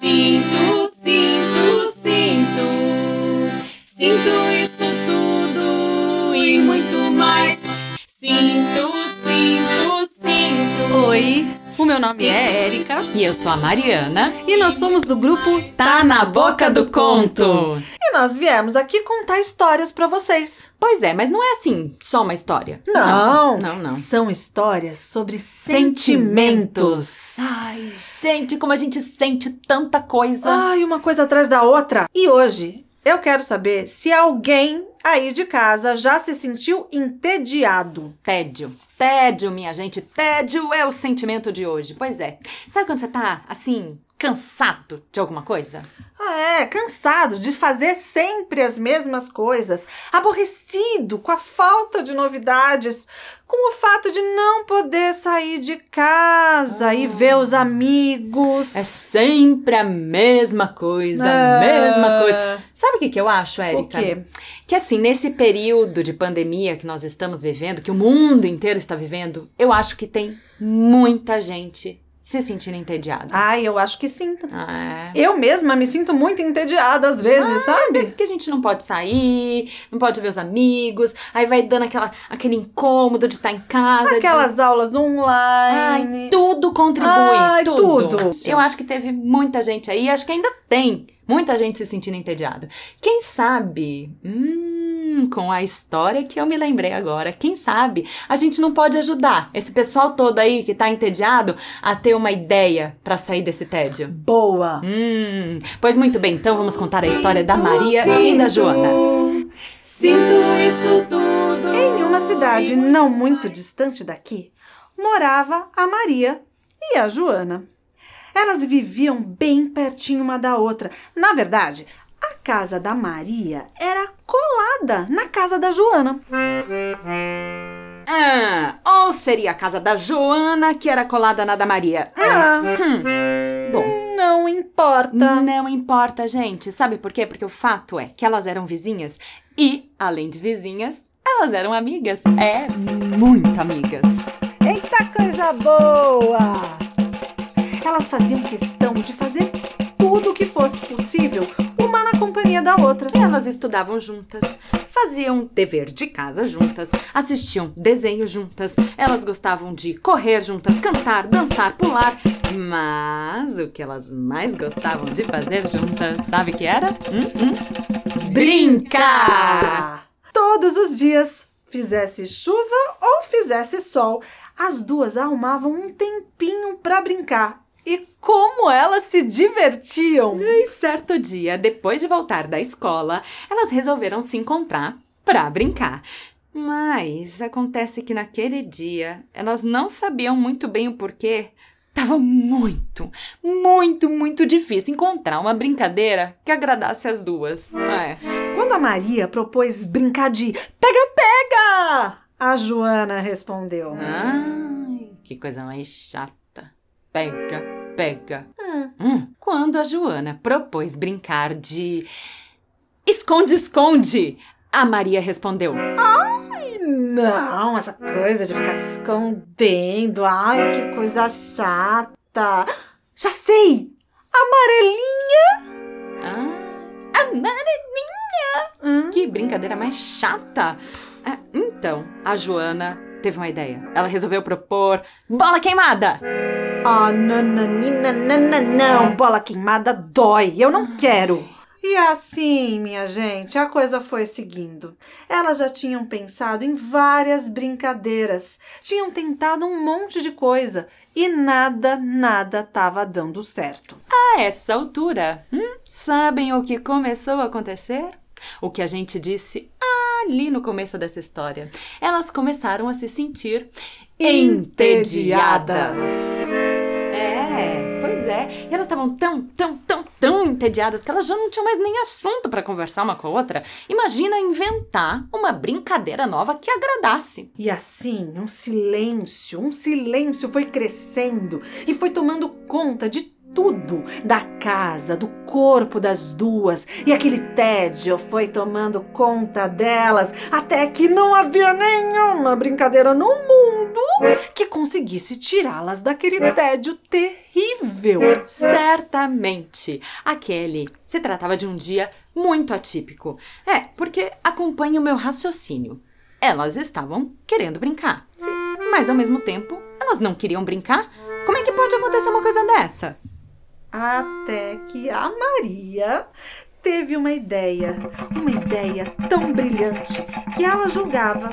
Sinto, sinto, sinto. Sinto isso tudo e muito mais. Sinto, sinto, sinto. Oi, o meu nome é E eu sou a Mariana. e nós somos do grupo Tá na Boca do Conto. E nós viemos aqui contar histórias pra vocês. Pois é, mas não é assim, só uma história. Não, Não, não. São histórias sobre sentimentos. Ai, gente, como a gente sente tanta coisa. Ai, uma coisa atrás da outra. E hoje eu quero saber se alguém aí de casa já se sentiu entediado. Tédio. Tédio, minha gente. Tédio é o sentimento de hoje. Pois é. Sabe quando você tá, assim, cansado de alguma coisa? Ah, é, cansado de fazer sempre as mesmas coisas, aborrecido com a falta de novidades, com o fato de não poder sair de casa e ver os amigos. É sempre a mesma coisa, a mesma coisa. Sabe o que, que eu acho, Érica? O quê? Que assim, nesse período de pandemia que nós estamos vivendo, que o mundo inteiro está vivendo, eu acho que tem muita gente se sentindo entediada. Ai, eu acho que sim. Ah, é. Eu mesma me sinto muito entediada às vezes, Às sabe? vezes porque a gente não pode sair, não pode ver os amigos, aí vai dando aquela, aquele incômodo de estar em casa. de- Aquelas aulas Ai, online. tudo contribui, Ai, tudo. tudo. Eu acho que teve muita gente aí, acho que ainda tem muita gente se sentindo entediada. Quem sabe, hum, com a história que eu me lembrei agora, quem sabe a gente não pode ajudar esse pessoal todo aí que tá entediado a ter uma ideia pra sair desse tédio. Boa. Hum, pois muito bem, então vamos contar a história da Maria e da Joana. Sinto isso tudo. Em uma cidade não muito distante daqui, morava a Maria e a Joana. Elas viviam bem pertinho uma da outra. Na verdade, a casa da Maria era colada na casa da Joana. Ah, ou seria a casa da Joana que era colada na da Maria? Ah, Bom, não importa. Não importa, gente. Sabe por quê? Porque o fato é que elas eram vizinhas e, além de vizinhas, elas eram amigas. É, muito amigas. Eita coisa boa! Elas faziam questão de fazer tudo o que fosse possível, uma na companhia da outra. Elas estudavam juntas, faziam dever de casa juntas, assistiam desenho juntas, elas gostavam de correr juntas, cantar, dançar, pular. Mas o que elas mais gostavam de fazer juntas, sabe que era? Hum, hum? Brincar! Todos os dias, fizesse chuva ou fizesse sol, as duas arrumavam um tempinho pra brincar. E como elas se divertiam! E certo dia, depois de voltar da escola, elas resolveram se encontrar pra brincar. Mas acontece que naquele dia elas não sabiam muito bem o porquê. Tava muito, muito, muito difícil encontrar uma brincadeira que agradasse as duas. É. Quando a Maria propôs brincar de pega-pega, a Joana respondeu: Ai, que coisa mais chata. Pega, pega. "Hum, Hum, quando a Joana propôs brincar de esconde-esconde, a Maria respondeu: Não, essa coisa de ficar se escondendo. Ai, que coisa chata. Já sei! Amarelinha! Ah, amarelinha! Hum, Que brincadeira mais chata! Ah, então, a Joana teve uma ideia. Ela resolveu propor bola queimada! Ah, nananina, não. Bola queimada dói. Eu não quero. E assim, minha gente, a coisa foi seguindo. Elas já tinham pensado em várias brincadeiras, tinham tentado um monte de coisa e nada, nada estava dando certo. A essa altura, hum, sabem o que começou a acontecer? O que a gente disse ali no começo dessa história. Elas começaram a se sentir entediadas. É, pois é. E elas estavam tão, tão, tão, tão entediadas que elas já não tinham mais nem assunto para conversar uma com a outra. Imagina inventar uma brincadeira nova que agradasse. E assim, um silêncio, um silêncio foi crescendo e foi tomando conta de tudo da casa, do corpo das duas, e aquele tédio foi tomando conta delas até que não havia nenhuma brincadeira no mundo que conseguisse tirá-las daquele tédio terrível. Certamente. Aquele se tratava de um dia muito atípico. É, porque acompanha o meu raciocínio. Elas estavam querendo brincar. Sim. Mas ao mesmo tempo, elas não queriam brincar. Como é que pode acontecer uma coisa dessa? Até que a Maria teve uma ideia, uma ideia tão brilhante que ela julgava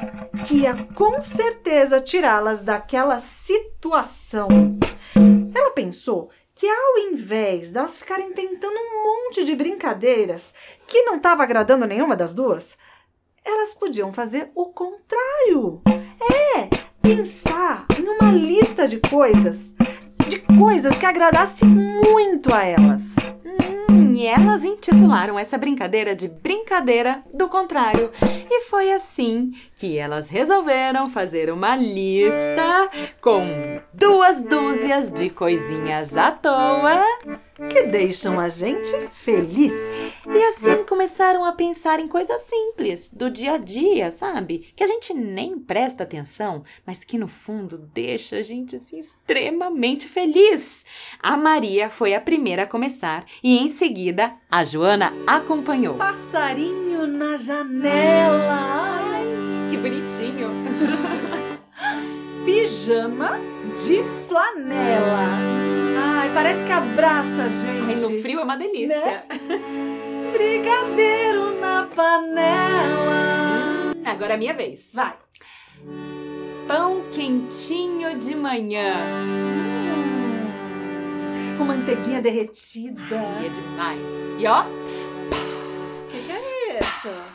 que ia com certeza tirá-las daquela situação. Ela pensou que ao invés delas ficarem tentando um monte de brincadeiras que não estava agradando nenhuma das duas, elas podiam fazer o contrário. É, pensar em uma lista de coisas de coisas que agradasse muito a elas. Elas intitularam essa brincadeira de Brincadeira do Contrário. E foi assim que elas resolveram fazer uma lista com duas dúzias de coisinhas à toa que deixam a gente feliz. E assim começaram a pensar em coisas simples do dia a dia, sabe? Que a gente nem presta atenção, mas que no fundo deixa a gente assim extremamente feliz. A Maria foi a primeira a começar e em seguida a Joana acompanhou. Passarinho na janela. Ai, que bonitinho. Pijama de flanela. Ai, parece que abraça a gente. Ai, no frio é uma delícia. Né? Brigadeiro na panela. Hum, agora é minha vez. Vai. Pão quentinho de manhã. Hum, com manteiguinha derretida. Ai, é demais. E ó,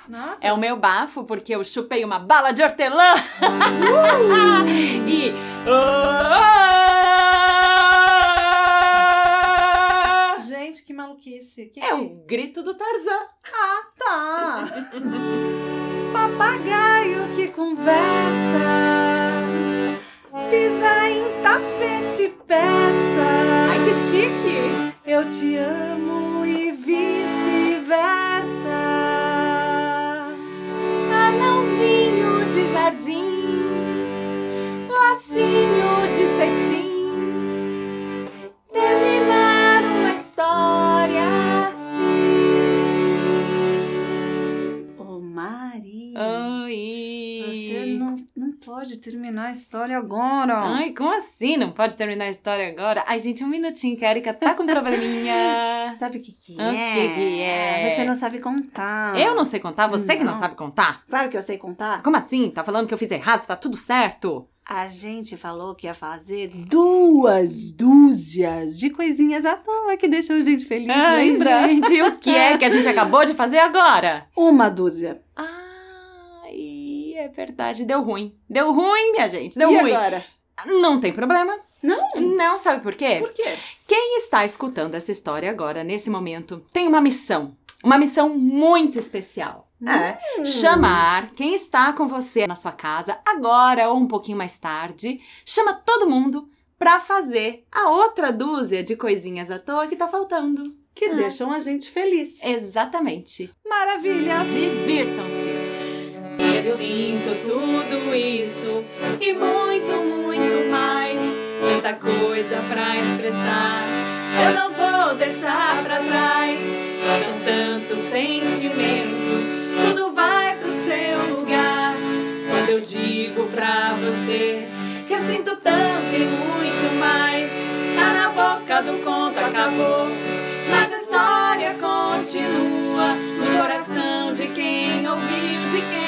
nossa. É o meu bafo, porque eu chupei uma bala de hortelã. Uh! e. Gente, maluquice. Que é que... o grito do Tarzan. Ah, tá. Papagaio que conversa. Pisa em tapete persa. Ai, que chique. Eu te amo e vice-versa. jardim, lacinho terminar a história agora. Ai, como assim não pode terminar a história agora? Ai, gente, um minutinho que a Erika tá com probleminha. sabe o que que é? O que que é? Você não sabe contar. Eu não sei contar? Você não. que não sabe contar? Claro que eu sei contar. Como assim? Tá falando que eu fiz errado? Tá tudo certo? A gente falou que ia fazer duas dúzias de coisinhas à toa que deixam a gente feliz. Ai, lembra? gente, o que é que a gente acabou de fazer agora? Uma dúzia. Ai, é verdade, deu ruim. Deu ruim, minha gente, deu e ruim. agora? Não tem problema. Não? Não, sabe por quê? Por quê? Quem está escutando essa história agora, nesse momento, tem uma missão. Uma missão muito especial. É, hum. chamar quem está com você na sua casa, agora ou um pouquinho mais tarde. Chama todo mundo para fazer a outra dúzia de coisinhas à toa que tá faltando. Que ah. deixam a gente feliz. Exatamente. Maravilha! Divirtam-se! eu sinto tudo isso e muito, muito mais. Tanta coisa pra expressar, eu não vou deixar pra trás. São tantos sentimentos, tudo vai pro seu lugar. Quando eu digo pra você que eu sinto tanto e muito mais, tá na boca do conto, acabou. Mas a história continua no coração de quem ouviu, de quem.